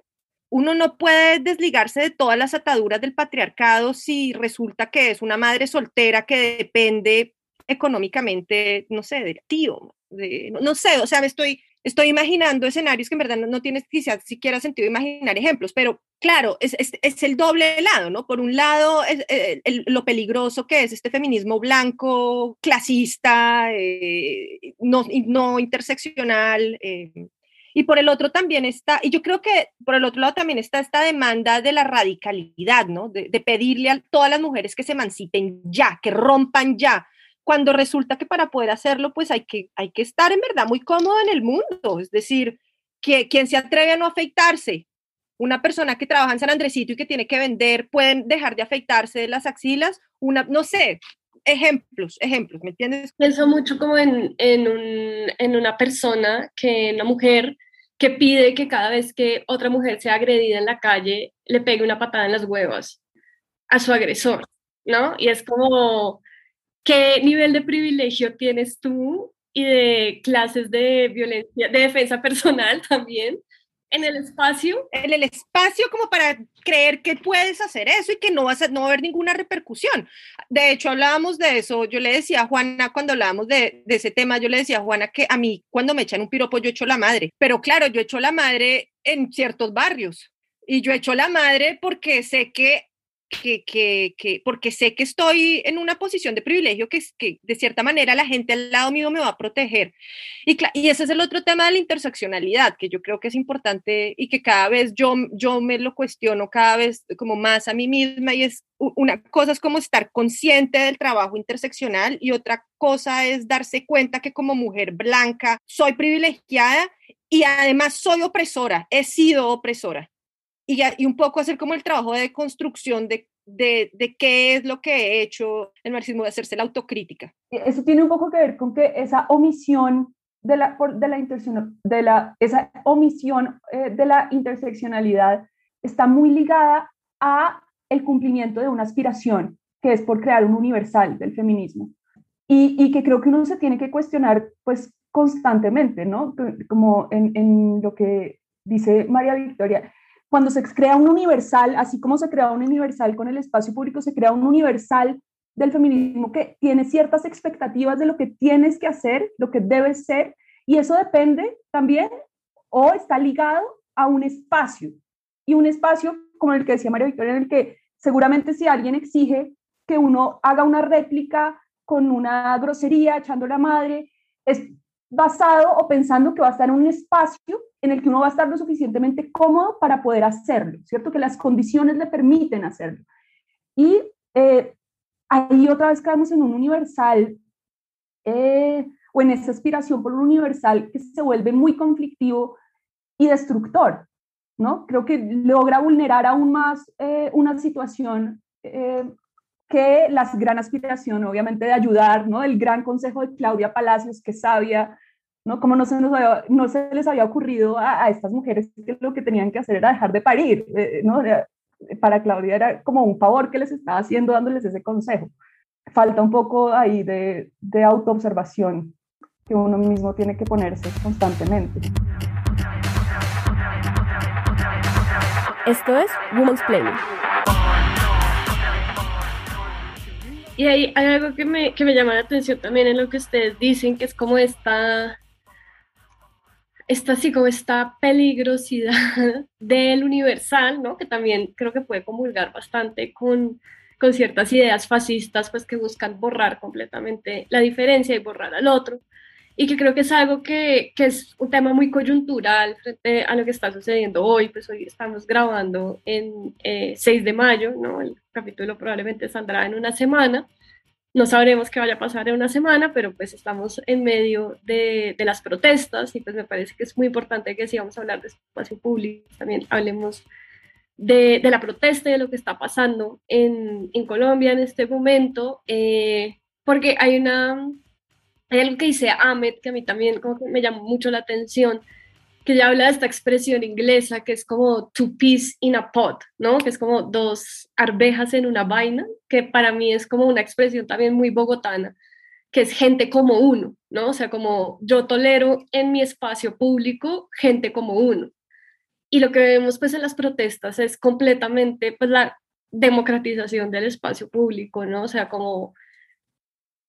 Uno no puede desligarse de todas las ataduras del patriarcado si resulta que es una madre soltera que depende económicamente, no sé, del tío, de, no, sé, o sea, me estoy, estoy imaginando escenarios que en verdad no, no tienes quizás siquiera sentido imaginar ejemplos, pero claro, es, es, el doble lado, ¿no? Por un lado, es, eh, lo peligroso que es este feminismo blanco, clasista, eh, no, no, interseccional. Eh, y por el otro también está, y yo creo que por el otro lado también está esta demanda de la radicalidad, ¿no? De, pedirle a todas las mujeres que se emancipen ya, que rompan ya, cuando resulta que para poder hacerlo, pues hay que, hay que estar en verdad muy cómodo en el mundo, es decir, que quien se atreve a no afeitarse, una persona que trabaja en San Andresito y que tiene que vender, pueden dejar de afeitarse las axilas, una, no sé, ejemplos, ejemplos, ¿me entiendes? Pienso mucho como en, en, un, en una persona, que una mujer que pide que cada vez que otra mujer sea agredida en la calle, le pegue una patada en las huevas a su agresor, ¿no? Y es como, ¿qué nivel de privilegio tienes tú y de clases de violencia, de defensa personal también? En el espacio. En el espacio como para creer que puedes hacer eso y que no, vas a, no va a haber ninguna repercusión. De hecho, hablábamos de eso, yo le decía a Juana cuando hablábamos de, de ese tema, yo le decía a Juana que a mí cuando me echan un piropo yo echo la madre, pero claro, yo echo la madre en ciertos barrios. Y yo echo la madre porque sé que que, que, que, porque sé que estoy en una posición de privilegio que, que de cierta manera la gente al lado mío me va a proteger. Y, y ese es el otro tema de la interseccionalidad, que yo creo que es importante y que cada vez yo, yo me lo cuestiono cada vez como más a mí misma y es una cosa es como estar consciente del trabajo interseccional y otra cosa es darse cuenta que como mujer blanca soy privilegiada y además soy opresora, he sido opresora y, y, un poco hacer como el trabajo de construcción de, de, de, qué es lo que he hecho el marxismo, de hacerse la autocrítica. Eso tiene un poco que ver con que esa omisión de la, de la, de la, esa omisión eh, de la interseccionalidad está muy ligada a el cumplimiento de una aspiración, que es por crear un universal del feminismo. Y, y que creo que uno se tiene que cuestionar pues constantemente, ¿no? Como en, en lo que dice María Victoria, cuando se crea un universal, así como se crea un universal con el espacio público, se crea un universal del feminismo que tiene ciertas expectativas de lo que tienes que hacer, lo que debes ser, y eso depende también o está ligado a un espacio, y un espacio como el que decía María Victoria, en el que seguramente si alguien exige que uno haga una réplica con una grosería echando la madre, es basado o pensando que va a estar en un espacio en el que uno va a estar lo suficientemente cómodo para poder hacerlo, ¿cierto? Que las condiciones le permiten hacerlo. Y eh, ahí otra vez caemos en un universal eh, o en esa aspiración por un universal que se vuelve muy conflictivo y destructor, ¿no? Creo que logra vulnerar aún más eh, una situación que la gran aspiración, obviamente, de ayudar, ¿no? El gran consejo de Claudia Palacios, que sabia, ¿no? Como no se, nos no se les había ocurrido a, estas mujeres que lo que tenían que hacer era dejar de parir, eh, ¿no? Para Claudia era como un favor que les estaba haciendo dándoles ese consejo. Falta un poco ahí de, de autoobservación que uno mismo tiene que ponerse constantemente. Esto es Women's Planning. Y hay, hay algo que me, que me llama la atención también en lo que ustedes dicen, que es como esta, esta, así como esta peligrosidad del universal, ¿no? Que también creo que puede comulgar bastante con, con ciertas ideas fascistas, pues que buscan borrar completamente la diferencia y borrar al otro y que creo que es algo que, que, es un tema muy coyuntural frente a lo que está sucediendo hoy, pues hoy estamos grabando en 6 eh, de mayo, ¿no? El capítulo probablemente saldrá en una semana, no sabremos qué vaya a pasar en una semana, pero pues estamos en medio de, de las protestas y pues me parece que es muy importante que si vamos a hablar de espacio público, también hablemos de, de la protesta y de lo que está pasando en, en Colombia en este momento, eh, porque hay una hay algo que dice Ahmed, que a mí también como que me llamó mucho la atención, que ya habla de esta expresión inglesa que es como two peas in a pot, ¿no? Que es como dos arvejas en una vaina, que para mí es como una expresión también muy bogotana, que es gente como uno, ¿no? O sea, como yo tolero en mi espacio público gente como uno. Y lo que vemos pues en las protestas es completamente pues la democratización del espacio público, ¿no? O sea, como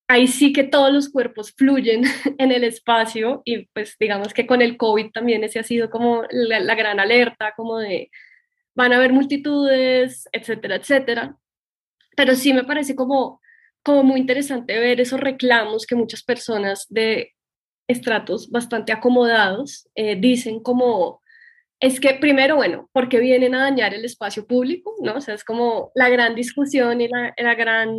ahí sí que todos los cuerpos fluyen en el espacio y pues digamos que con el COVID también ese ha sido como la, gran alerta, como de van a haber multitudes, etcétera, etcétera. Pero sí me parece como, como muy interesante ver esos reclamos que muchas personas de estratos bastante acomodados eh, dicen como, es que primero, bueno, porque vienen a dañar el espacio público, ¿no? O sea, es como la gran discusión y la, la gran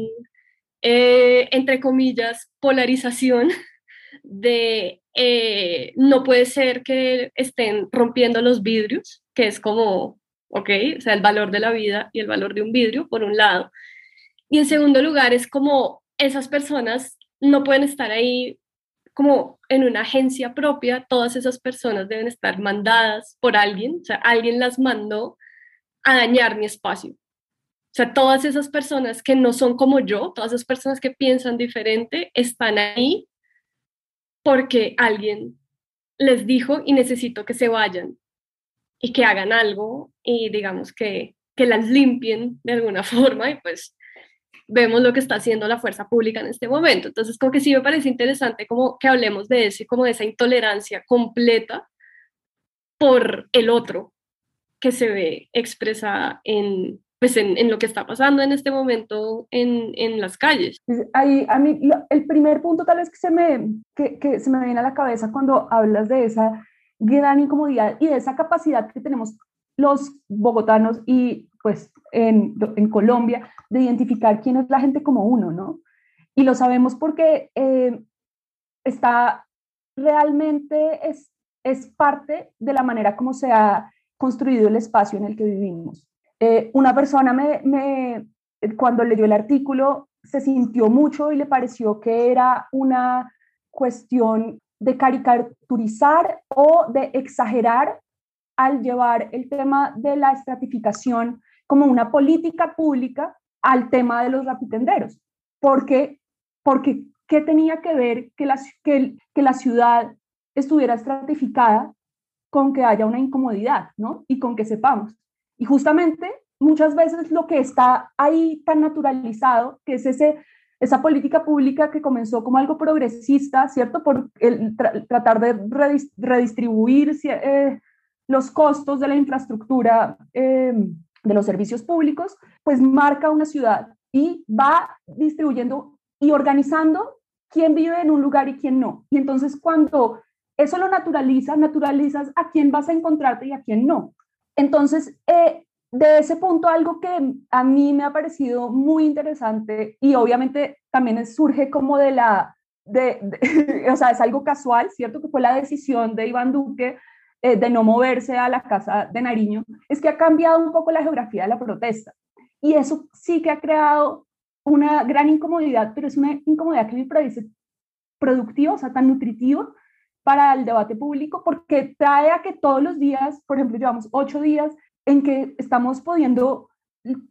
eh, entre comillas, polarización de eh, no puede ser que estén rompiendo los vidrios, que es como ¿ok? O sea, el valor de la vida y el valor de un vidrio, por un lado. Y en segundo lugar, es como esas personas no pueden estar ahí como en una agencia propia, todas esas personas deben estar mandadas por alguien, o sea, alguien las mandó a dañar mi espacio. O sea, todas esas personas que no son como yo, todas esas personas que piensan diferente, están ahí porque alguien les dijo y necesito que se vayan y que hagan algo y digamos que, que las limpien de alguna forma y pues vemos lo que está haciendo la fuerza pública en este momento. Entonces, como que sí me parece interesante como que hablemos de eso y como de esa intolerancia completa por el otro que se ve expresada en, pues en, en, lo que está pasando en este momento en, en las calles. Ahí, a mí, el primer punto tal vez que se, me, que, que se me viene a la cabeza cuando hablas de esa gran incomodidad y de esa capacidad que tenemos los bogotanos y pues en, en, Colombia de identificar quién es la gente como uno, ¿no? Y lo sabemos porque eh, está realmente es, es parte de la manera como se ha construido el espacio en el que vivimos. Eh, una persona me, cuando leyó el artículo se sintió mucho y le pareció que era una cuestión de caricaturizar o de exagerar al llevar el tema de la estratificación como una política pública al tema de los rapitenderos. Porque, porque ¿qué tenía que ver que la, que la ciudad estuviera estratificada con que haya una incomodidad, ¿no? Y con que sepamos. Y justamente muchas veces lo que está ahí tan naturalizado, que es ese, esa política pública que comenzó como algo progresista, ¿cierto? Por tratar de redistribuir eh, los costos de la infraestructura eh, de los servicios públicos, pues marca una ciudad y va distribuyendo y organizando quién vive en un lugar y quién no. Y entonces cuando eso lo naturaliza, naturalizas a quién vas a encontrarte y a quién no. Entonces, eh, de ese punto, algo que a mí me ha parecido muy interesante y obviamente también surge como de la, de, o sea, es algo casual, ¿cierto? Que fue la decisión de Iván Duque eh, de no moverse a la casa de Nariño, es que ha cambiado un poco la geografía de la protesta. Y eso sí que ha creado una gran incomodidad, pero es una incomodidad que me parece productiva, o sea, tan nutritiva para el debate público, porque trae a que todos los días, por ejemplo, llevamos ocho días en que estamos pudiendo,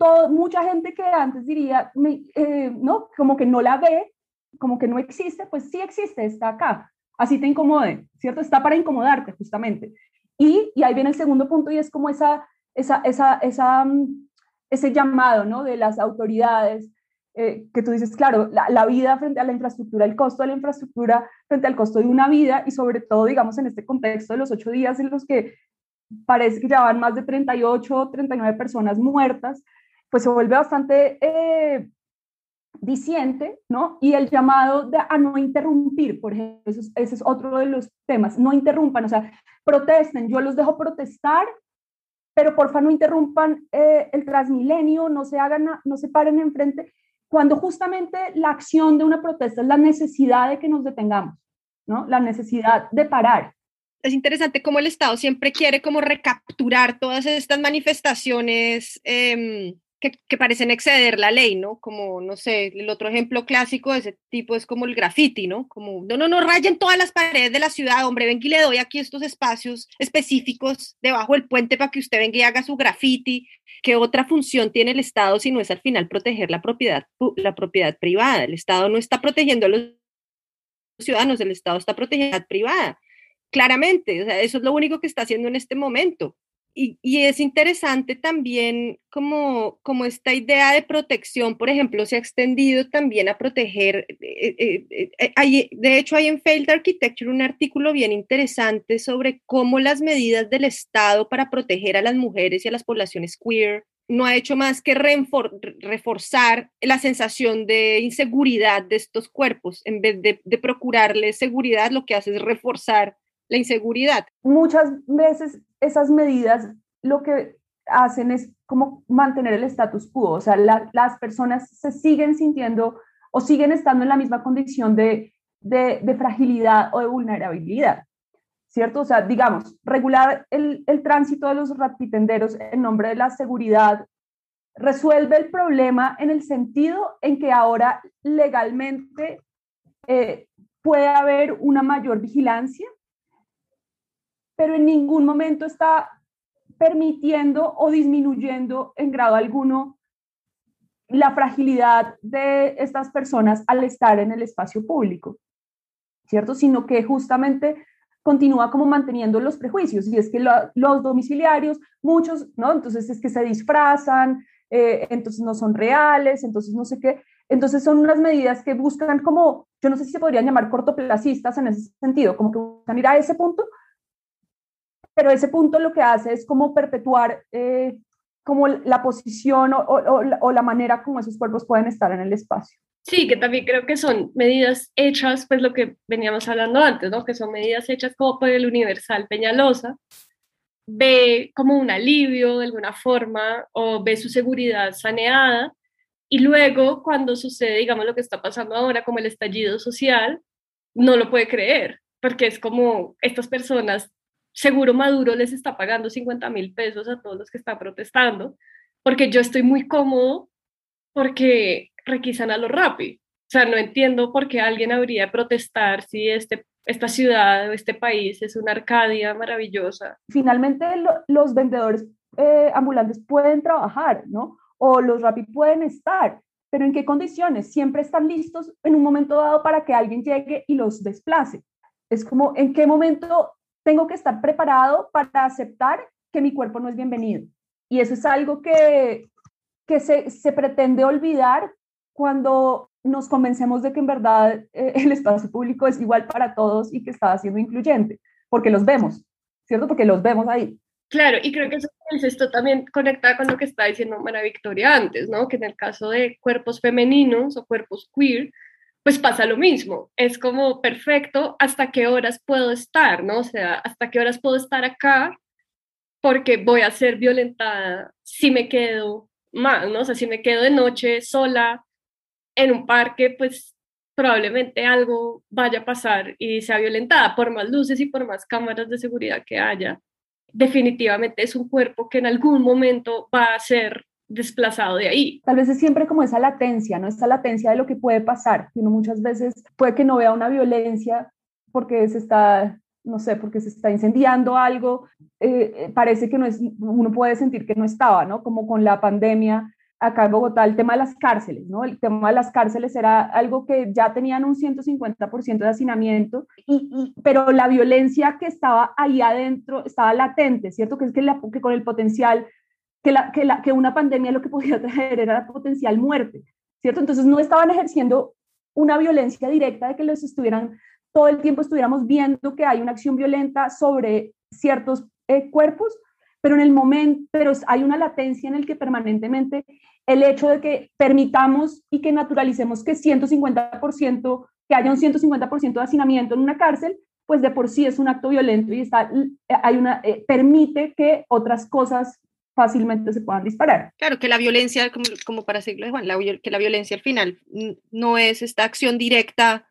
todo, mucha gente que antes diría, eh, no, como que no la ve, como que no existe, pues sí existe, está acá así te incomode, ¿cierto? Está para incomodarte justamente. Y, y ahí viene el segundo punto y es como esa, esa, esa, esa mm, ese llamado ¿no? de las autoridades, eh, que tú dices, claro, la, la, vida frente a la infraestructura, el costo de la infraestructura frente al costo de una vida y sobre todo, digamos, en este contexto de los ocho días en los que parece que ya van más de 38, 39 personas muertas, pues se vuelve bastante eh, diciente, ¿no? Y el llamado de, a no interrumpir, por ejemplo, ese es, otro de los temas, no interrumpan, o sea, protesten, yo los dejo protestar, pero porfa no interrumpan eh, el transmilenio, no se hagan, no se paren enfrente, cuando justamente la acción de una protesta es la necesidad de que nos detengamos, ¿no? La necesidad de parar. Es interesante cómo el Estado siempre quiere como recapturar todas estas manifestaciones eh, que, parecen exceder la ley, ¿no? Como, no sé, el otro ejemplo clásico de ese tipo es como el graffiti, ¿no? Como, no, no, no rayen todas las paredes de la ciudad, hombre, ven que le doy aquí estos espacios específicos debajo del puente para que usted venga y haga su graffiti. ¿Qué otra función tiene el Estado si no es al final proteger la propiedad, la propiedad privada? El Estado no está protegiendo a los ciudadanos, el Estado está protegiendo la privada. Claramente, o sea, eso es lo único que está haciendo en este momento y, es interesante también como, como esta idea de protección, por ejemplo, se ha extendido también a proteger, eh, eh, eh, hay, de hecho hay en Failed Architecture un artículo bien interesante sobre cómo las medidas del Estado para proteger a las mujeres y a las poblaciones queer no ha hecho más que reforzar la sensación de inseguridad de estos cuerpos. En vez de, de procurarles seguridad, lo que hace es reforzar la inseguridad. Muchas veces esas medidas lo que hacen es como mantener el status quo, o sea, las personas se siguen sintiendo o siguen estando en la misma condición de, de, fragilidad o de vulnerabilidad. ¿cierto? O sea, digamos, regular el, el tránsito de los rapitenderos en nombre de la seguridad resuelve el problema en el sentido en que ahora legalmente eh, puede haber una mayor vigilancia, pero en ningún momento está permitiendo o disminuyendo en grado alguno la fragilidad de estas personas al estar en el espacio público, ¿cierto? Sino que justamente continúa como manteniendo los prejuicios, y es que los domiciliarios, muchos, ¿no? Entonces es que se disfrazan, eh, entonces no son reales, entonces no sé qué. Entonces son unas medidas que buscan como, yo no sé si se podrían llamar cortoplacistas en ese sentido, como que buscan ir a ese punto, pero ese punto lo que hace es como perpetuar eh, como la posición o, o, la manera como esos cuerpos pueden estar en el espacio. Sí, que también creo que son medidas hechas, pues lo que veníamos hablando antes, ¿no? Que son medidas hechas como por el Universal Peñalosa, ve como un alivio de alguna forma o ve su seguridad saneada y luego cuando sucede, digamos, lo que está pasando ahora como el estallido social, no lo puede creer, porque es como estas personas, seguro Maduro les está pagando 50 mil pesos a todos los que están protestando, porque yo estoy muy cómodo porque requisan a lo rápido. O sea, no entiendo por qué alguien habría de protestar si este esta ciudad, este país es una Arcadia maravillosa. Finalmente los vendedores eh, ambulantes pueden trabajar, ¿no? O los Rappi pueden estar, pero ¿en qué condiciones? Siempre están listos en un momento dado para que alguien llegue y los desplace. Es como, ¿en qué momento tengo que estar preparado para aceptar que mi cuerpo no es bienvenido? Y eso es algo que, que se, se pretende olvidar cuando nos convencemos de que en verdad eh, el espacio público es igual para todos y que está siendo incluyente, porque los vemos, ¿cierto? Porque los vemos ahí. Claro, y creo que eso, esto también conecta con lo que está diciendo Mara Victoria antes, ¿no? Que en el caso de cuerpos femeninos o cuerpos queer, pues pasa lo mismo. Es como perfecto, ¿hasta qué horas puedo estar, no? O sea, ¿hasta qué horas puedo estar acá? Porque voy a ser violentada si me quedo mal, ¿no? O sea, si me quedo de noche sola, en un parque, pues probablemente algo vaya a pasar y sea violentada, por más luces y por más cámaras de seguridad que haya. Definitivamente es un cuerpo que en algún momento va a ser desplazado de ahí. Tal vez es siempre como esa latencia, ¿no? Esa latencia de lo que puede pasar. Uno muchas veces puede que no vea una violencia porque se está, no sé, porque se está incendiando algo. Eh, eh, parece que no es, uno puede sentir que no estaba, ¿no? Como con la pandemia, acá en Bogotá el tema de las cárceles, ¿no? El tema de las cárceles era algo que ya tenían un 150% de hacinamiento, y, pero la violencia que estaba ahí adentro estaba latente, ¿cierto? Que es que, que con el potencial, que, la, que, la, que una pandemia lo que podía traer era la potencial muerte, ¿cierto? Entonces no estaban ejerciendo una violencia directa de que los estuvieran, todo el tiempo estuviéramos viendo que hay una acción violenta sobre ciertos eh, cuerpos, pero en el momento, pero hay una latencia en el que permanentemente el hecho de que permitamos y que naturalicemos que 150%, que haya un 150% de hacinamiento en una cárcel, pues de por sí es un acto violento y está, hay una, eh, permite que otras cosas fácilmente se puedan disparar. Claro, que la violencia, como, para decirlo Juan, que la violencia al final no es esta acción directa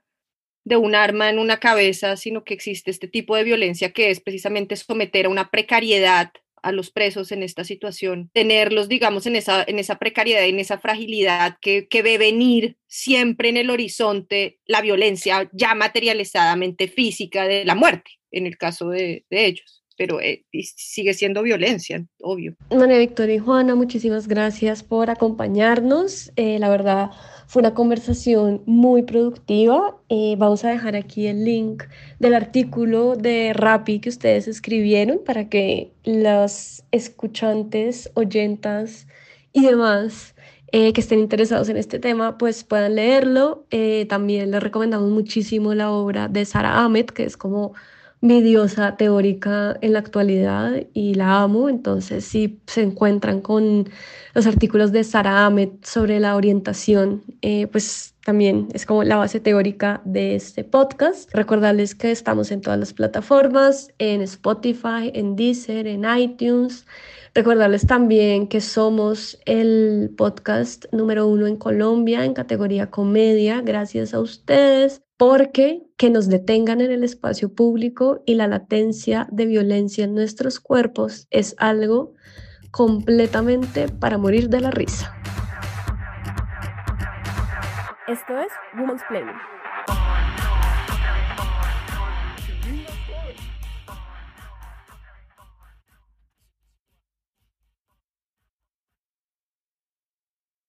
de un arma en una cabeza, sino que existe este tipo de violencia que es precisamente someter a una precariedad a los presos en esta situación, tenerlos, digamos, en esa, en esa precariedad, en esa fragilidad que, que ve venir siempre en el horizonte la violencia ya materializadamente física de la muerte, en el caso de, de ellos pero eh, sigue siendo violencia, obvio. María Victoria y Juana, muchísimas gracias por acompañarnos. Eh, la verdad, fue una conversación muy productiva. Eh, vamos a dejar aquí el link del artículo de Rappi que ustedes escribieron para que los escuchantes, oyentas y demás que estén interesados en este tema, pues puedan leerlo. también les recomendamos muchísimo la obra de Sara Ahmed, que es como mi diosa teórica en la actualidad y la amo. Entonces, si se encuentran con los artículos de Sara Ahmed sobre la orientación, eh, pues también es como la base teórica de este podcast. Recordarles que estamos en todas las plataformas, en Spotify, en Deezer, en iTunes. Recordarles también que somos el podcast número uno en Colombia en categoría comedia, gracias a ustedes. Porque que nos detengan en el espacio público y la latencia de violencia en nuestros cuerpos es algo completamente para morir de la risa. Esto es Woman's Planning